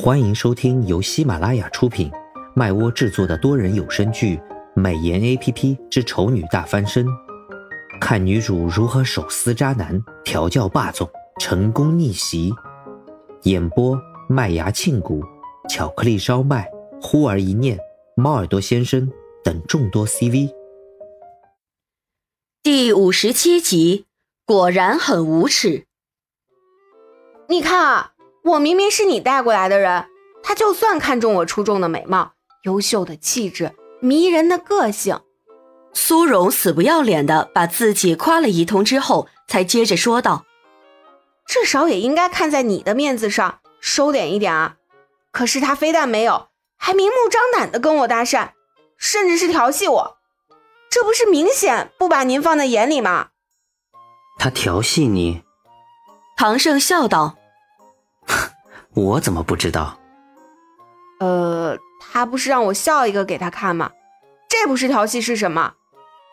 欢迎收听由喜马拉雅出品、麦窝制作的多人有声剧《美颜 A P P 之丑女大翻身》，看女主如何手撕渣男、调教霸总、成功逆袭。演播：麦芽庆谷、巧克力烧麦、忽而一念、猫耳朵先生等众多 C V。第五十七集，果然很无耻。你看啊。我明明是你带过来的人，他就算看中我出众的美貌、优秀的气质、迷人的个性，苏荣死不要脸的把自己夸了一通之后，才接着说道：“至少也应该看在你的面子上收敛一点啊！可是他非但没有，还明目张胆的跟我搭讪，甚至是调戏我，这不是明显不把您放在眼里吗？”他调戏你？唐胜笑道。我怎么不知道？呃，他不是让我笑一个给他看吗？这不是调戏是什么？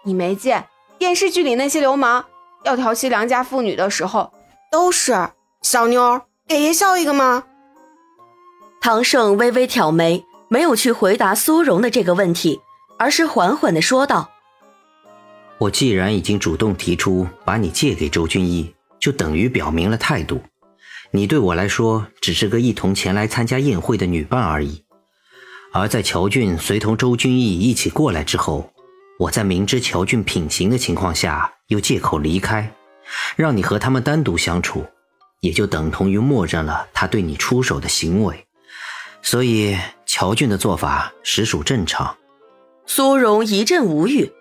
你没见电视剧里那些流氓要调戏良家妇女的时候，都是小妞给爷笑一个吗？唐胜微微挑眉，没有去回答苏荣的这个问题，而是缓缓的说道：“我既然已经主动提出把你借给周君逸，就等于表明了态度。”你对我来说只是个一同前来参加宴会的女伴而已，而在乔俊随同周君逸一起过来之后，我在明知乔俊品行的情况下，又借口离开，让你和他们单独相处，也就等同于默认了他对你出手的行为，所以乔俊的做法实属正常。苏荣一阵无语，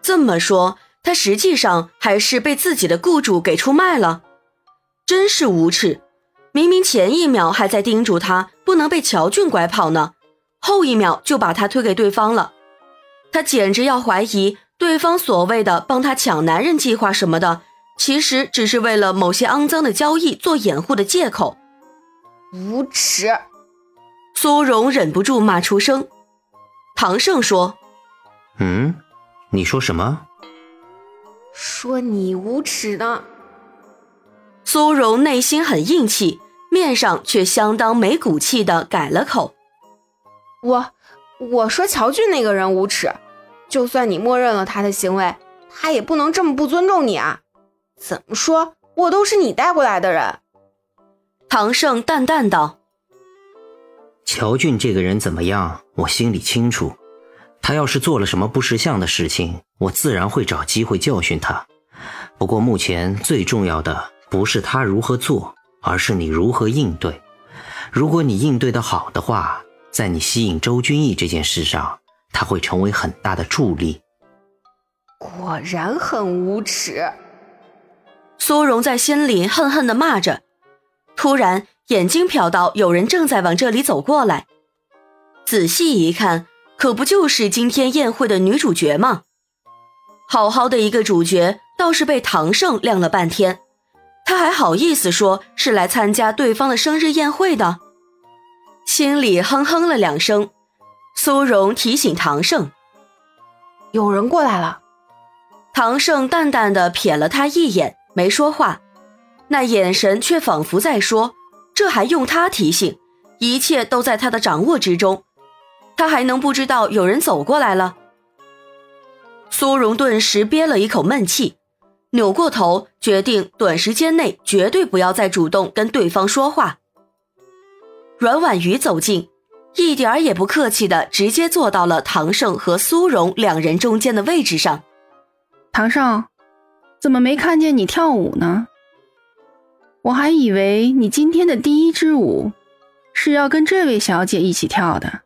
这么说，他实际上还是被自己的雇主给出卖了。真是无耻！明明前一秒还在叮嘱他不能被乔俊拐跑呢，后一秒就把他推给对方了。他简直要怀疑对方所谓的帮他抢男人计划什么的，其实只是为了某些肮脏的交易做掩护的借口。无耻！苏荣忍不住骂出声。唐胜说：“嗯，你说什么？说你无耻呢？”苏荣内心很硬气，面上却相当没骨气的改了口：“我我说乔俊那个人无耻，就算你默认了他的行为，他也不能这么不尊重你啊！怎么说，我都是你带过来的人。”唐胜淡淡道：“乔俊这个人怎么样，我心里清楚。他要是做了什么不识相的事情，我自然会找机会教训他。不过目前最重要的……”不是他如何做，而是你如何应对。如果你应对的好的话，在你吸引周君逸这件事上，他会成为很大的助力。果然很无耻，苏荣在心里恨恨地骂着。突然，眼睛瞟到有人正在往这里走过来，仔细一看，可不就是今天宴会的女主角吗？好好的一个主角，倒是被唐胜晾了半天。他还好意思说是来参加对方的生日宴会的，心里哼哼了两声。苏荣提醒唐胜：“有人过来了。”唐胜淡淡的瞥了他一眼，没说话，那眼神却仿佛在说：“这还用他提醒？一切都在他的掌握之中，他还能不知道有人走过来了？”苏荣顿时憋了一口闷气。扭过头，决定短时间内绝对不要再主动跟对方说话。阮婉瑜走近，一点儿也不客气的直接坐到了唐胜和苏荣两人中间的位置上。唐胜，怎么没看见你跳舞呢？我还以为你今天的第一支舞是要跟这位小姐一起跳的。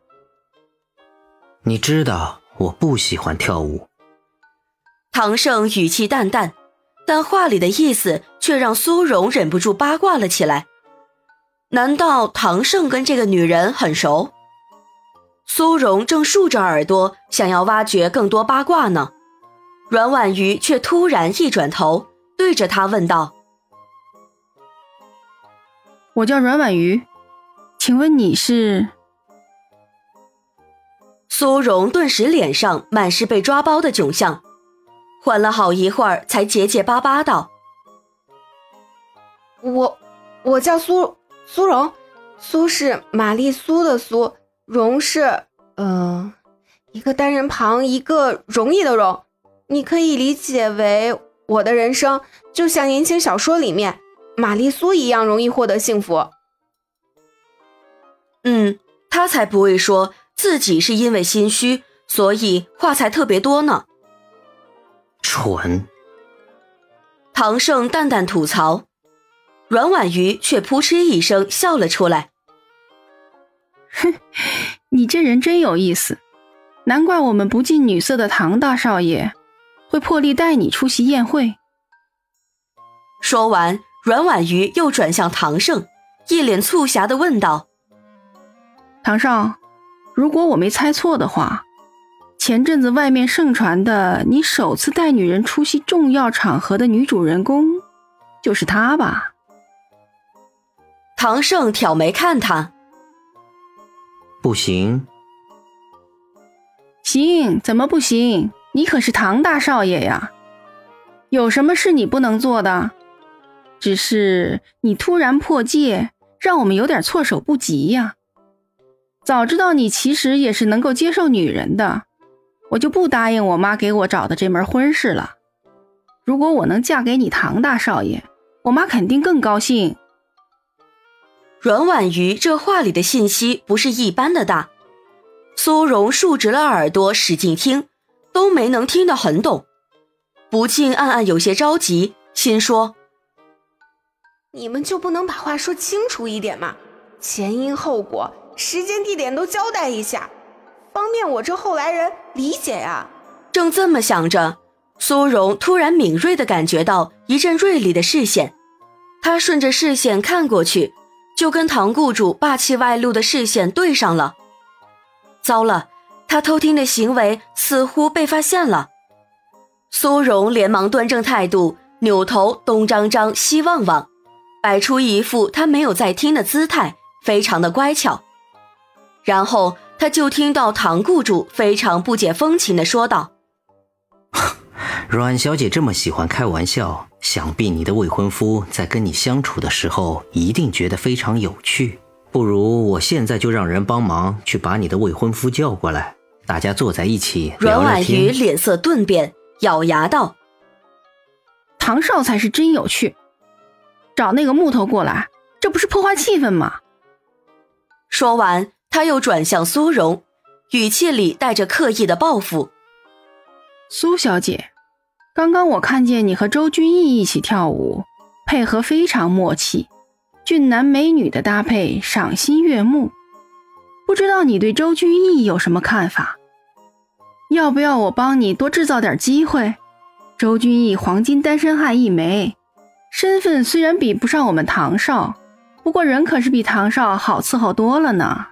你知道我不喜欢跳舞。唐胜语气淡淡。但话里的意思却让苏荣忍不住八卦了起来。难道唐胜跟这个女人很熟？苏荣正竖着耳朵想要挖掘更多八卦呢，阮婉瑜却突然一转头，对着他问道：“我叫阮婉瑜，请问你是？”苏荣顿时脸上满是被抓包的窘相。缓了好一会儿，才结结巴巴道：“我，我叫苏苏荣，苏是玛丽苏的苏，荣是嗯，一个单人旁，一个容易的容。你可以理解为我的人生就像言情小说里面玛丽苏一样容易获得幸福。嗯，他才不会说自己是因为心虚，所以话才特别多呢。蠢！唐盛淡淡吐槽，阮婉瑜却扑哧一声笑了出来。哼，你这人真有意思，难怪我们不近女色的唐大少爷会破例带你出席宴会。说完，阮婉瑜又转向唐盛，一脸促狭的问道：“唐少，如果我没猜错的话，前阵子外面盛传的你首次带女人出席重要场合的女主人公，就是她吧？”唐盛挑眉看他。不行，行，怎么不行？你可是唐大少爷呀，有什么是你不能做的？只是你突然破戒，让我们有点措手不及呀。早知道你其实也是能够接受女人的，我就不答应我妈给我找的这门婚事了。如果我能嫁给你唐大少爷，我妈肯定更高兴。阮婉瑜这话里的信息不是一般的大，苏荣竖直了耳朵使劲听，都没能听得很懂，不禁暗暗有些着急，心说：“你们就不能把话说清楚一点吗？前因后果、时间地点都交代一下，方便我这后来人理解呀。”正这么想着，苏荣突然敏锐地感觉到一阵锐利的视线，他顺着视线看过去。就跟唐雇主霸气外露的视线对上了，糟了，他偷听的行为似乎被发现了。苏荣连忙端正态度，扭头东张张西望望，摆出一副他没有在听的姿态，非常的乖巧。然后他就听到唐雇主非常不解风情的说道：“ 阮小姐这么喜欢开玩笑。”想必你的未婚夫在跟你相处的时候，一定觉得非常有趣。不如我现在就让人帮忙去把你的未婚夫叫过来，大家坐在一起聊阮婉瑜脸色顿变，咬牙道：“唐少才是真有趣，找那个木头过来，这不是破坏气氛吗？”说完，他又转向苏荣，语气里带着刻意的报复：“苏小姐。”刚刚我看见你和周君逸一起跳舞，配合非常默契，俊男美女的搭配赏心悦目。不知道你对周君逸有什么看法？要不要我帮你多制造点机会？周君逸黄金单身汉一枚，身份虽然比不上我们唐少，不过人可是比唐少好伺候多了呢。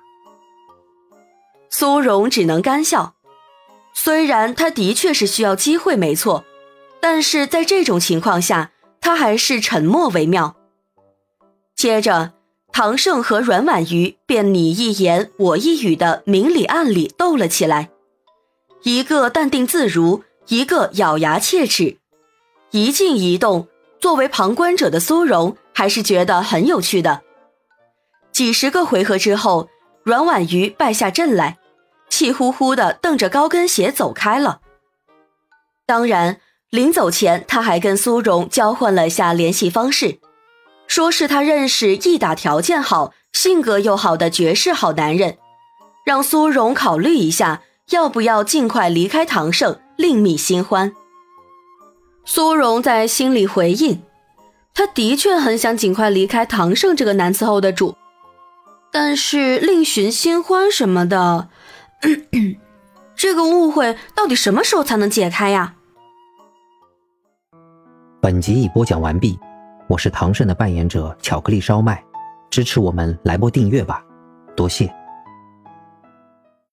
苏荣只能干笑，虽然他的确是需要机会，没错。但是在这种情况下，他还是沉默为妙。接着，唐盛和阮婉瑜便你一言我一语的明里暗里斗了起来，一个淡定自如，一个咬牙切齿，一静一动。作为旁观者的苏荣还是觉得很有趣的。几十个回合之后，阮婉瑜败下阵来，气呼呼的瞪着高跟鞋走开了。当然。临走前，他还跟苏荣交换了下联系方式，说是他认识一打条件好、性格又好的绝世好男人，让苏荣考虑一下要不要尽快离开唐盛，另觅新欢。苏荣在心里回应，他的确很想尽快离开唐盛这个难伺候的主，但是另寻新欢什么的，这个误会到底什么时候才能解开呀？本集已播讲完毕，我是唐胜的扮演者巧克力烧麦，支持我们来波订阅吧，多谢。